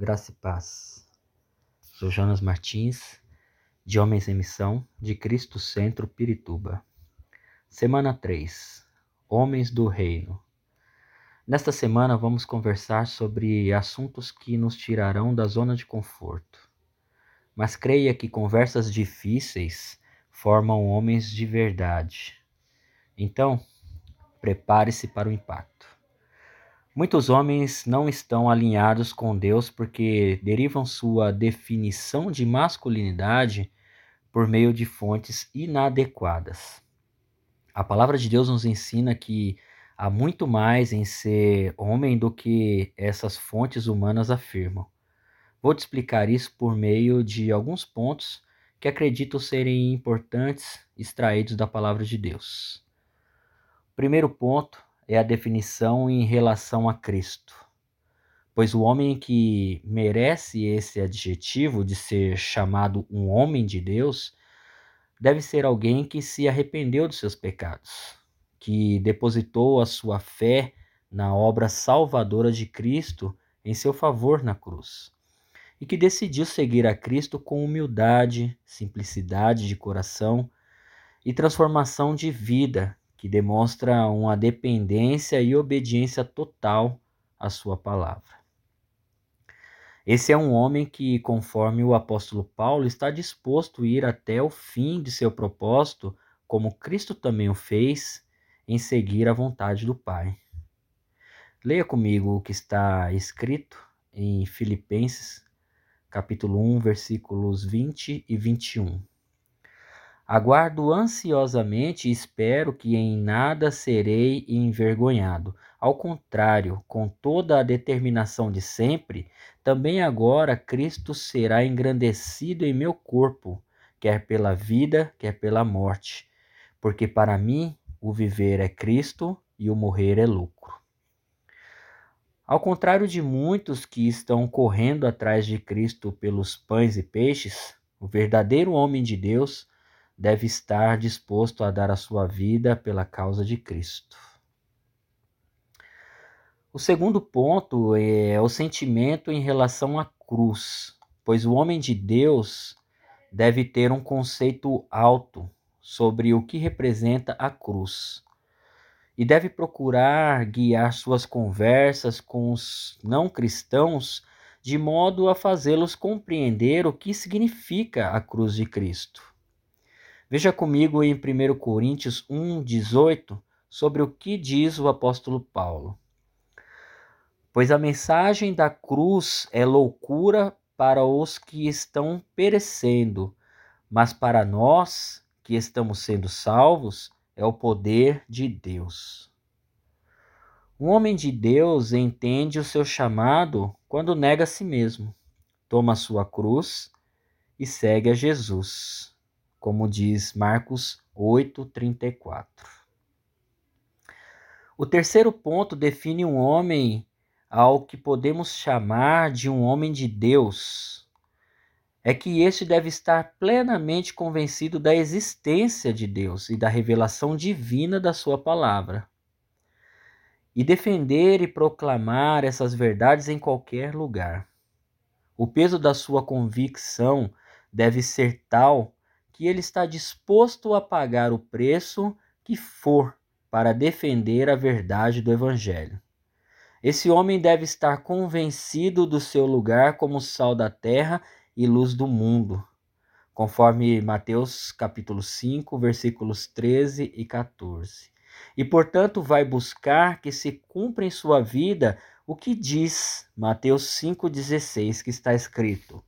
graça e paz. Sou Jonas Martins, de Homens em Missão, de Cristo Centro, Pirituba. Semana 3 Homens do Reino. Nesta semana vamos conversar sobre assuntos que nos tirarão da zona de conforto. Mas creia que conversas difíceis formam homens de verdade. Então, prepare-se para o impacto. Muitos homens não estão alinhados com Deus porque derivam sua definição de masculinidade por meio de fontes inadequadas. A palavra de Deus nos ensina que há muito mais em ser homem do que essas fontes humanas afirmam. Vou te explicar isso por meio de alguns pontos que acredito serem importantes extraídos da palavra de Deus. Primeiro ponto é a definição em relação a Cristo. Pois o homem que merece esse adjetivo de ser chamado um homem de Deus deve ser alguém que se arrependeu dos seus pecados, que depositou a sua fé na obra salvadora de Cristo em seu favor na cruz, e que decidiu seguir a Cristo com humildade, simplicidade de coração e transformação de vida que demonstra uma dependência e obediência total à sua palavra. Esse é um homem que, conforme o apóstolo Paulo, está disposto a ir até o fim de seu propósito, como Cristo também o fez, em seguir a vontade do Pai. Leia comigo o que está escrito em Filipenses, capítulo 1, versículos 20 e 21. Aguardo ansiosamente e espero que em nada serei envergonhado. Ao contrário, com toda a determinação de sempre, também agora Cristo será engrandecido em meu corpo, quer pela vida, quer pela morte. Porque para mim o viver é Cristo e o morrer é lucro. Ao contrário de muitos que estão correndo atrás de Cristo pelos pães e peixes, o verdadeiro homem de Deus deve estar disposto a dar a sua vida pela causa de Cristo. O segundo ponto é o sentimento em relação à cruz, pois o homem de Deus deve ter um conceito alto sobre o que representa a cruz e deve procurar guiar suas conversas com os não cristãos de modo a fazê-los compreender o que significa a cruz de Cristo. Veja comigo em 1 Coríntios 1,18 sobre o que diz o apóstolo Paulo. Pois a mensagem da cruz é loucura para os que estão perecendo, mas para nós que estamos sendo salvos é o poder de Deus. Um homem de Deus entende o seu chamado quando nega a si mesmo, toma a sua cruz e segue a Jesus como diz Marcos 8:34. O terceiro ponto define um homem ao que podemos chamar de um homem de Deus. É que este deve estar plenamente convencido da existência de Deus e da revelação divina da sua palavra. E defender e proclamar essas verdades em qualquer lugar. O peso da sua convicção deve ser tal que ele está disposto a pagar o preço que for para defender a verdade do Evangelho. Esse homem deve estar convencido do seu lugar como sal da terra e luz do mundo, conforme Mateus capítulo 5, versículos 13 e 14. E portanto vai buscar que se cumpra em sua vida o que diz Mateus 5,16 que está escrito: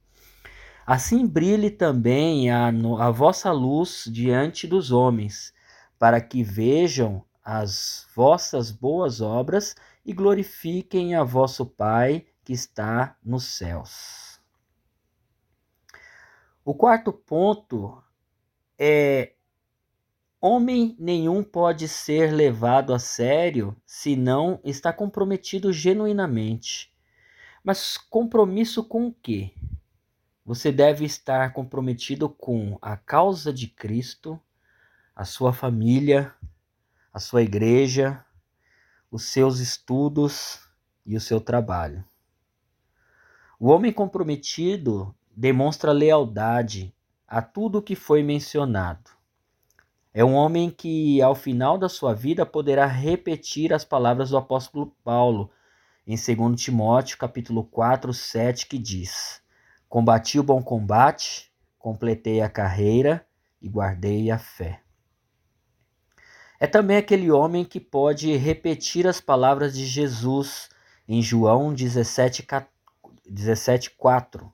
Assim brilhe também a, a vossa luz diante dos homens, para que vejam as vossas boas obras e glorifiquem a vosso Pai que está nos céus. O quarto ponto é: homem nenhum pode ser levado a sério se não está comprometido genuinamente. Mas compromisso com o quê? Você deve estar comprometido com a causa de Cristo, a sua família, a sua igreja, os seus estudos e o seu trabalho. O homem comprometido demonstra lealdade a tudo o que foi mencionado. É um homem que, ao final da sua vida, poderá repetir as palavras do apóstolo Paulo em 2 Timóteo, capítulo 4, 7, que diz: Combati o bom combate, completei a carreira e guardei a fé. É também aquele homem que pode repetir as palavras de Jesus em João 17, 17 4.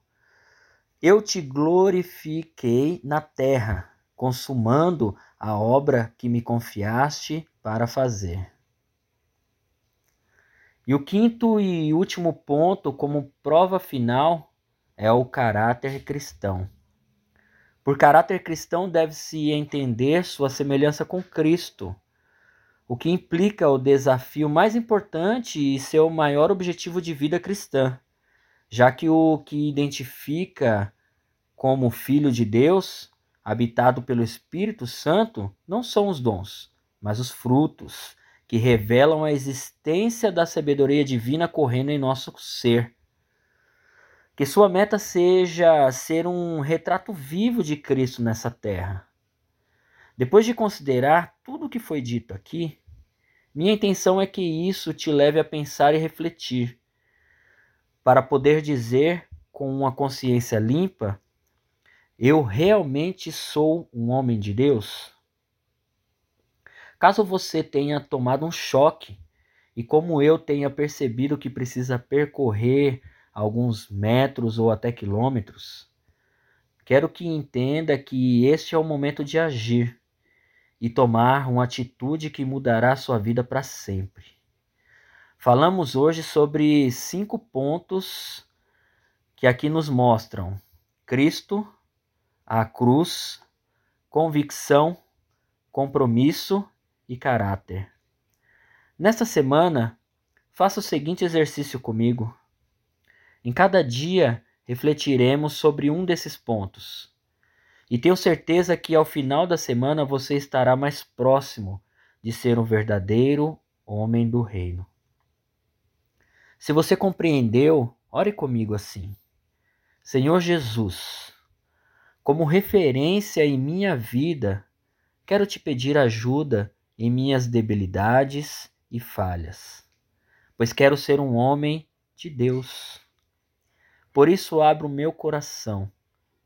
Eu te glorifiquei na terra, consumando a obra que me confiaste para fazer. E o quinto e último ponto, como prova final, é o caráter cristão. Por caráter cristão deve-se entender sua semelhança com Cristo, o que implica o desafio mais importante e seu maior objetivo de vida cristã, já que o que identifica como filho de Deus habitado pelo Espírito Santo, não são os dons, mas os frutos, que revelam a existência da sabedoria divina correndo em nosso ser. Que sua meta seja ser um retrato vivo de Cristo nessa terra. Depois de considerar tudo o que foi dito aqui, minha intenção é que isso te leve a pensar e refletir, para poder dizer com uma consciência limpa eu realmente sou um homem de Deus? Caso você tenha tomado um choque e, como eu, tenha percebido que precisa percorrer alguns metros ou até quilômetros, quero que entenda que este é o momento de agir e tomar uma atitude que mudará sua vida para sempre. Falamos hoje sobre cinco pontos que aqui nos mostram Cristo a cruz, convicção, compromisso e caráter. Nesta semana, faça o seguinte exercício comigo. Em cada dia, refletiremos sobre um desses pontos. E tenho certeza que ao final da semana você estará mais próximo de ser um verdadeiro homem do reino. Se você compreendeu, ore comigo assim: Senhor Jesus, como referência em minha vida, quero te pedir ajuda em minhas debilidades e falhas, pois quero ser um homem de Deus. Por isso, abro meu coração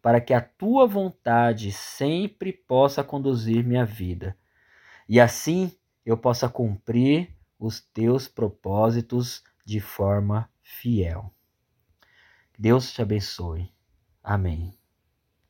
para que a tua vontade sempre possa conduzir minha vida e assim eu possa cumprir os teus propósitos de forma fiel. Deus te abençoe. Amém.